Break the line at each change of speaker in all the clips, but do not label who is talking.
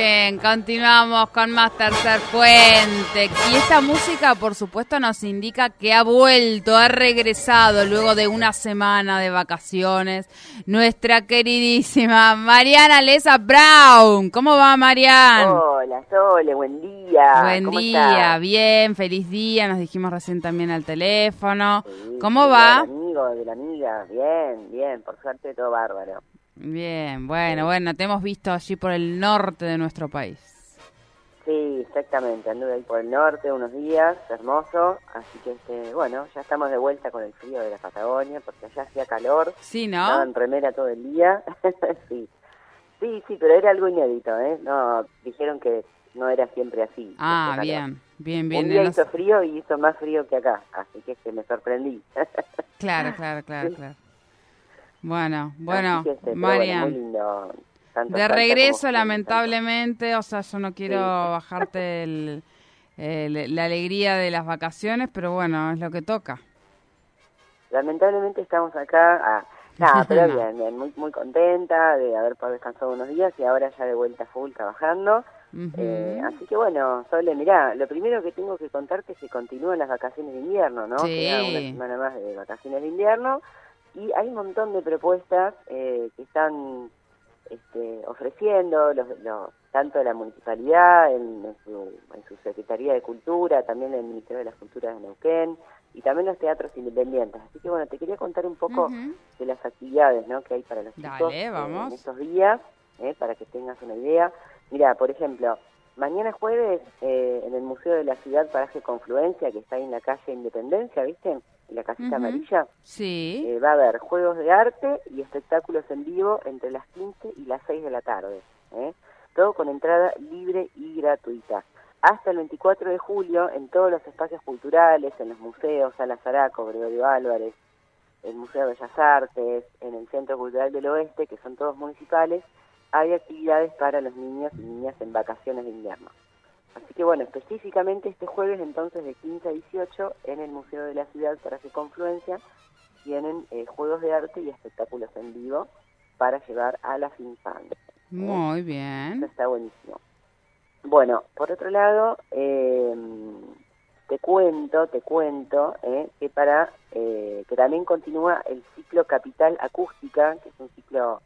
Bien, continuamos con más Tercer Puente. Y esta música, por supuesto, nos indica que ha vuelto, ha regresado luego de una semana de vacaciones nuestra queridísima Mariana Lesa Brown. ¿Cómo va, Mariana?
Hola, Sole, buen día.
Buen día, bien, feliz día. Nos dijimos recién también al teléfono. ¿Cómo va?
Del amigo, de la amiga, bien, bien, por suerte todo bárbaro.
Bien, bueno, bueno, te hemos visto allí por el norte de nuestro país.
Sí, exactamente, anduve ahí por el norte unos días, hermoso, así que este, bueno, ya estamos de vuelta con el frío de la Patagonia, porque allá hacía calor,
Sí, ¿no?
estaba en remera todo el día, sí, sí, sí, pero era algo inédito, ¿eh? No, dijeron que no era siempre así.
Ah,
este
bien, bien, bien.
Un día hizo frío y hizo más frío que acá, así que este, me sorprendí.
Claro, claro, claro, claro. Bueno, bueno,
pero
Marian. De regreso, lamentablemente, o sea, yo no quiero bajarte el- el- la alegría de las vacaciones, pero bueno, es lo que toca.
Lamentablemente estamos acá, ah, nada, pero
No.
bien, bien, muy, muy contenta de haber descansado unos días y ahora ya de vuelta full trabajando. Eh, así que bueno, Sole, mirá, lo primero que tengo que contarte es que continúan las vacaciones de invierno, ¿no?
Sí.
Queda una semana más de vacaciones de invierno y hay un montón de propuestas eh, que están este, ofreciendo, los, los- tanto la municipalidad en, en su, en su Secretaría de Cultura, también el Ministerio de las Culturas de Neuquén y también los teatros independientes. Así que bueno, te quería contar un poco de las actividades ¿no? que hay para los
Dale,
chicos eh, en estos días, eh, para que tengas una idea. Mira, por ejemplo, mañana jueves eh, en el Museo de la Ciudad Paraje Confluencia, que está ahí en la calle Independencia, ¿viste? La casita amarilla,
Sí,
eh, va a haber juegos de arte y espectáculos en vivo entre las 15 y las 6 de la tarde. ¿eh? Todo con entrada libre y gratuita. Hasta el 24 de julio, en todos los espacios culturales, en los museos, Sala Zaraco, Gregorio Álvarez, el Museo de Bellas Artes, en el Centro Cultural del Oeste, que son todos municipales, hay actividades para los niños y niñas en vacaciones de invierno. Así que bueno, específicamente este jueves entonces de 15 a 18 en el Museo de la Ciudad para su confluencia tienen eh, juegos de arte y espectáculos en vivo para llevar a las infancias.
muy
Eso
bien.
está buenísimo. Bueno, por otro lado, eh, te cuento, te cuento eh, que para eh, que también continúa el ciclo Capital Acústica, que es un ciclo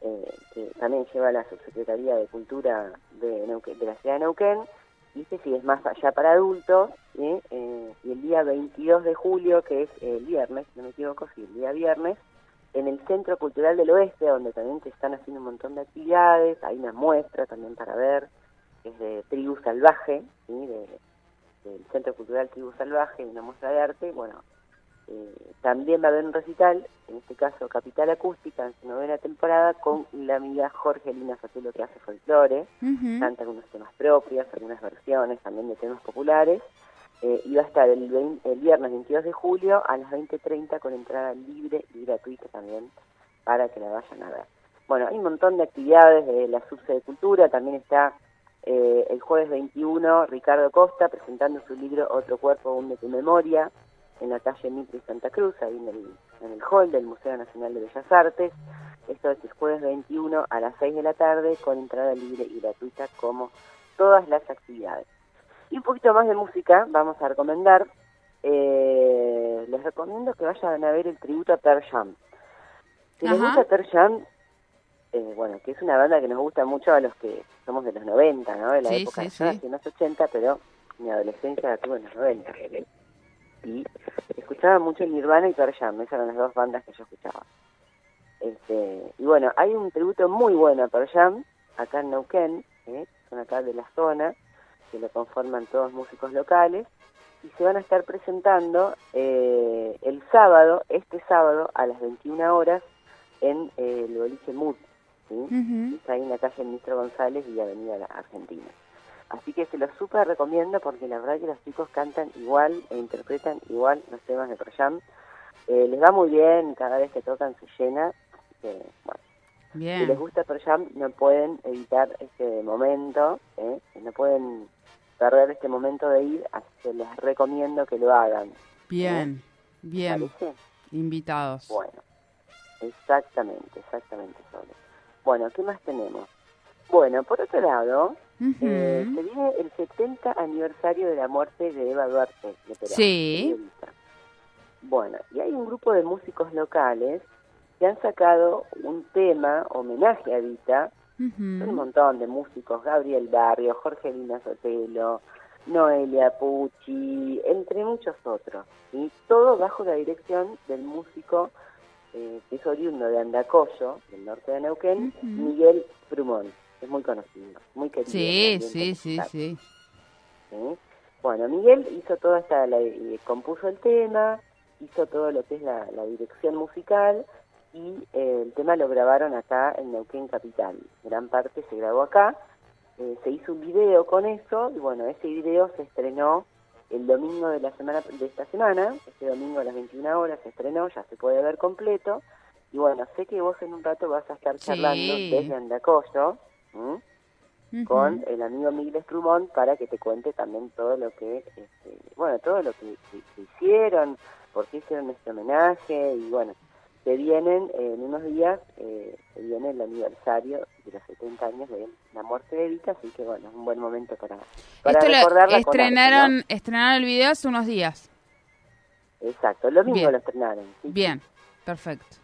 eh, que también lleva la Subsecretaría de Cultura de, Neuquén- de la ciudad de Neuquén, y este sí es más allá para adultos. Eh, y el día 22 de julio, que es el viernes, si no me equivoco, sí, el día viernes, en el Centro Cultural del Oeste, donde también te están haciendo un montón de actividades, hay una muestra también para ver, que es de Tribu Salvaje, del Centro Cultural Tribu Salvaje, una muestra de arte, bueno, eh, también va a haber un recital, en este caso Capital Acústica, en su novena temporada, con la amiga Jorgelina Sotelo que hace folclore,
Ujú.
canta algunos temas propios, algunas versiones también de temas populares, eh, y va a estar el, el viernes 22 de julio a las 20.30 con entrada libre y gratuita también para que la vayan a ver. Bueno, hay un montón de actividades de la Subse de Cultura, también está eh, el jueves 21 Ricardo Costa presentando su libro Otro Cuerpo, un de tu memoria, en la calle Mitre y Santa Cruz, ahí en el, en el hall del Museo Nacional de Bellas Artes. Esto es el jueves 21 a las 6 de la tarde con entrada libre y gratuita como todas las actividades. Y un poquito más de música vamos a recomendar. eh, les recomiendo que vayan a ver el tributo a Pearl Jam. Si les
Ajá.
gusta Pearl Jam, eh, bueno, que es una banda que nos gusta mucho a los que somos de los 90, ¿no? De la
Sí,
época
sí,
de
sí.
los 80, pero mi adolescencia la tuve en los 90. Y escuchaba mucho Nirvana y Pearl Jam, esas eran las dos bandas que yo escuchaba. Este, y bueno, hay un tributo muy bueno a Pearl Jam, acá en Neuquén, ¿eh? son acá de la zona, que lo conforman todos músicos locales, y se van a estar presentando eh, el sábado, este sábado, a las 21 horas, en eh, el boliche Mood, ¿sí? Está ahí en la calle Ministro González y Avenida Argentina. Así que se los súper recomiendo porque la verdad que los chicos cantan igual e interpretan igual los temas de Proyam. Eh, les va muy bien, cada vez que tocan se llena. Que, bueno, si les
Bien,
gusta Proyam no pueden evitar este momento, ¿eh? no pueden perder este momento de ir, así que les recomiendo que lo hagan.
bien, bien.
¿Parece?
Invitados.
Bueno, exactamente, exactamente, Sole. Bueno, ¿qué más tenemos? Bueno, por otro lado, eh, se viene el 70 aniversario de la muerte de Eva Duarte, de Perón,
Sí.
periodista. Bueno, y hay un grupo de músicos locales que han sacado un tema, homenaje a
Ujú.
son un montón de músicos, Gabriel Barrio, Jorge Lina Sotelo, Noelia Pucci, entre muchos otros. Y todo bajo la dirección del músico eh, que es oriundo de Andacollo, del norte de Neuquén. Miguel Prumón. Es muy conocido, muy querido.
Sí, sí, sí, sí.
¿sí? Bueno, Miguel hizo toda esta, la- eh, compuso el tema, hizo todo lo que es la, la dirección musical y eh, el tema lo grabaron acá en Neuquén Capital. Gran parte se grabó acá, eh, se hizo un video con eso y bueno, ese video se estrenó el domingo de la semana de esta semana, este domingo a las 21 horas se estrenó, ya se puede ver completo. Y bueno, sé que vos en un rato vas a estar charlando
Sí.
desde Andacollo, con el amigo Miguel Estrumón para que te cuente también todo lo que, este, bueno, todo lo que, que- que hicieron, por qué hicieron este homenaje y bueno, se vienen eh, en unos días, eh, se viene el aniversario de los 70 años de la muerte de Evita, así que bueno, es un buen momento para, para
Esto lo
recordarla con arte,
estrenaron, estrenaron el video hace unos días.
Exacto, el domingo
Bien.
lo estrenaron. ¿sí?
Bien, perfecto.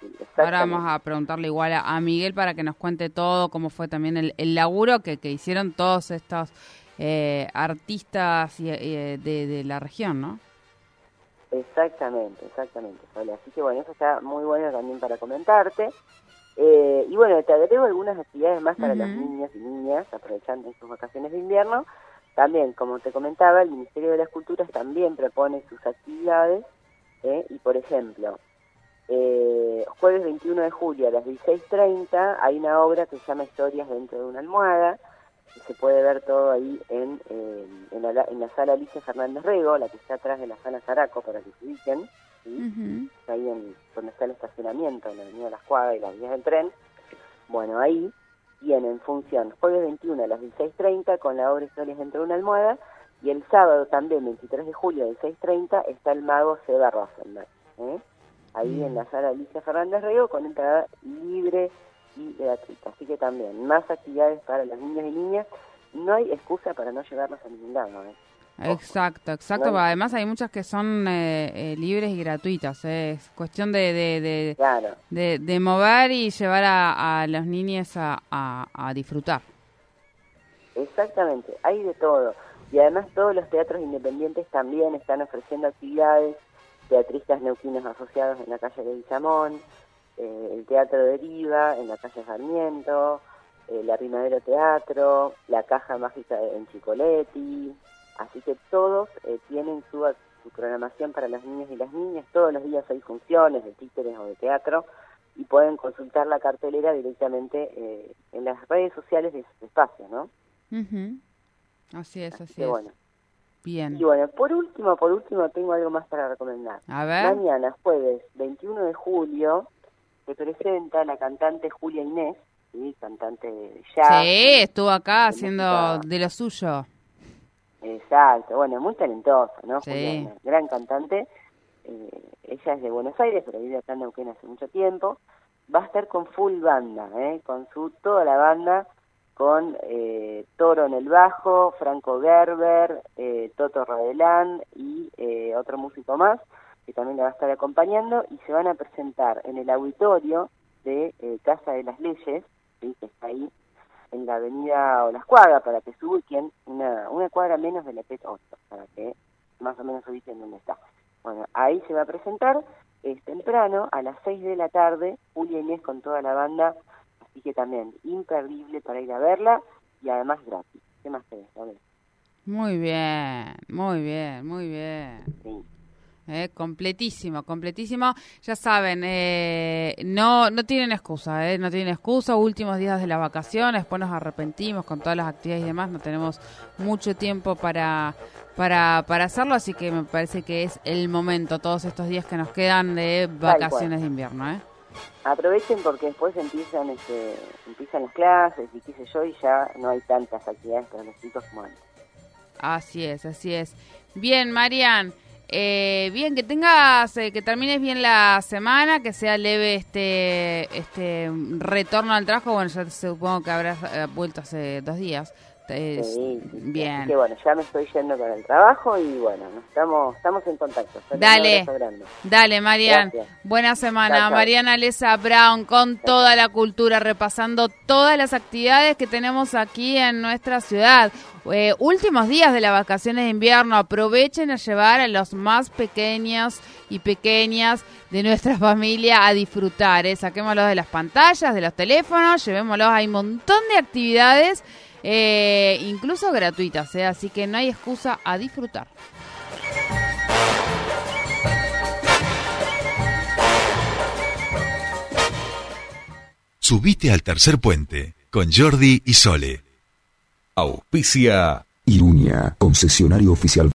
Sí,
Ahora vamos a preguntarle igual a, a Miguel para que nos cuente todo, cómo fue también el, el laburo que, que hicieron todos estos eh, artistas y, eh, de, de la región, ¿no?
Exactamente, exactamente. Así que bueno, eso está muy bueno también para comentarte. Eh, y bueno, te agrego algunas actividades más para
Ujú.
los niños y niñas, aprovechando en sus vacaciones de invierno. También, como te comentaba, el Ministerio de las Culturas también propone sus actividades. ¿eh? Y por ejemplo, eh, jueves 21 de julio a las 16.30 hay una obra que se llama Historias dentro de una almohada. Y se puede ver todo ahí en, eh, en, la, en la sala Alicia Fernández Rego, la que está atrás de la sala Zaraco, para que se ubiquen. ¿sí? Ahí en, donde está el estacionamiento, en la avenida Las Cuadras y las vías del tren. Bueno, ahí tienen función jueves 21 a las 16.30 con la obra Historias dentro de una almohada. Y el sábado también, 23 de julio a las 16.30, está el mago Seba Rosenberg. ¿eh? Ahí en la sala Alicia Fernández Rego con entrada libre y gratuita. Así que también, más actividades para los niños y niñas. No hay excusa para no llevarlos a ningún lado. ¿eh?
Exacto, exacto.
No hay-
Además hay muchas que son eh, eh, libres y gratuitas. eh. Es cuestión de, de, de,
Claro.
de- de mover y llevar a, a los niños a, a- a disfrutar.
Exactamente, hay de todo. Y además todos los teatros independientes también están ofreciendo actividades, teatristas neuquinos asociados en la calle de Villamón, eh, el Teatro Deriva en la calle Sarmiento, el Arrimadero Teatro, la Caja Mágica en Chicoletti, así que todos eh, tienen su, su programación para los niños y las niñas, todos los días hay funciones de títeres o de teatro y pueden consultar la cartelera directamente eh, en las redes sociales de sus espacios, ¿no?
Ujú. Así es,
Así
así
que
es.
bueno.
Bien.
Y bueno, por último, por último, tengo algo más para recomendar.
A ver.
Mañana, jueves 21 de julio, se presenta la cantante Julia Inés, ¿sí? cantante de jazz.
Sí, estuvo acá haciendo
música.
de lo suyo.
Exacto, bueno, muy talentosa, ¿no?
Sí.
Julia Inés, gran cantante. Eh, ella es de Buenos Aires, pero vive acá en Neuquén hace mucho tiempo. Va a estar con full banda, ¿eh? con su toda la banda, con eh, Toro en el bajo, Franco Gerber, eh, Toto Radelán y eh, otro músico más que también la va a estar acompañando y se van a presentar en el auditorio de eh, Casa de las Leyes, que está ahí en la avenida Olascuaga, para que se ubiquen, una, una cuadra menos de la PET 8, para que más o menos se ubiquen dónde está. Bueno, ahí se va a presentar, es temprano, a las 6 de la tarde, Julia Inés con toda la banda, así que también imperdible para ir a verla y además gratis. ¿Qué más querés? A ver,
Muy bien, muy bien, muy bien.
sí.
eh, completísimo, completísimo. Ya saben, eh, no, no tienen excusa, eh, no tienen excusa. Últimos días de las vacaciones, después nos arrepentimos con todas las actividades y demás. No tenemos mucho tiempo para, para, para hacerlo, así que me parece que es el momento, todos estos días que nos quedan de vacaciones de invierno. ¿eh?
Aprovechen porque después empiezan, este, empiezan las clases y qué sé yo, y ya no hay tantas actividades para los chicos como antes.
Así es, así es. Bien, Marian. Eh, bien, que tengas, eh, que termines bien la semana, que sea leve este este retorno al trabajo. Bueno, ya supongo que habrás eh, vuelto hace dos días.
Sí, bien. que bueno, ya me estoy yendo para el trabajo y bueno, estamos estamos en contacto.
Dale, dale, Marian. Buena semana. Mariana Lesa Brown con toda la cultura, repasando todas las actividades que tenemos aquí en nuestra ciudad. Eh, últimos días de las vacaciones de invierno, aprovechen a llevar a los más pequeños y pequeñas de nuestra familia a disfrutar. ¿eh? Saquémoslos de las pantallas, de los teléfonos, llevémoslos. Hay un montón de actividades, eh, incluso gratuitas, ¿eh? así que no hay excusa a disfrutar.
Subite al tercer puente con Jordi y Sole.
Auspicia
Irunia, concesionario oficial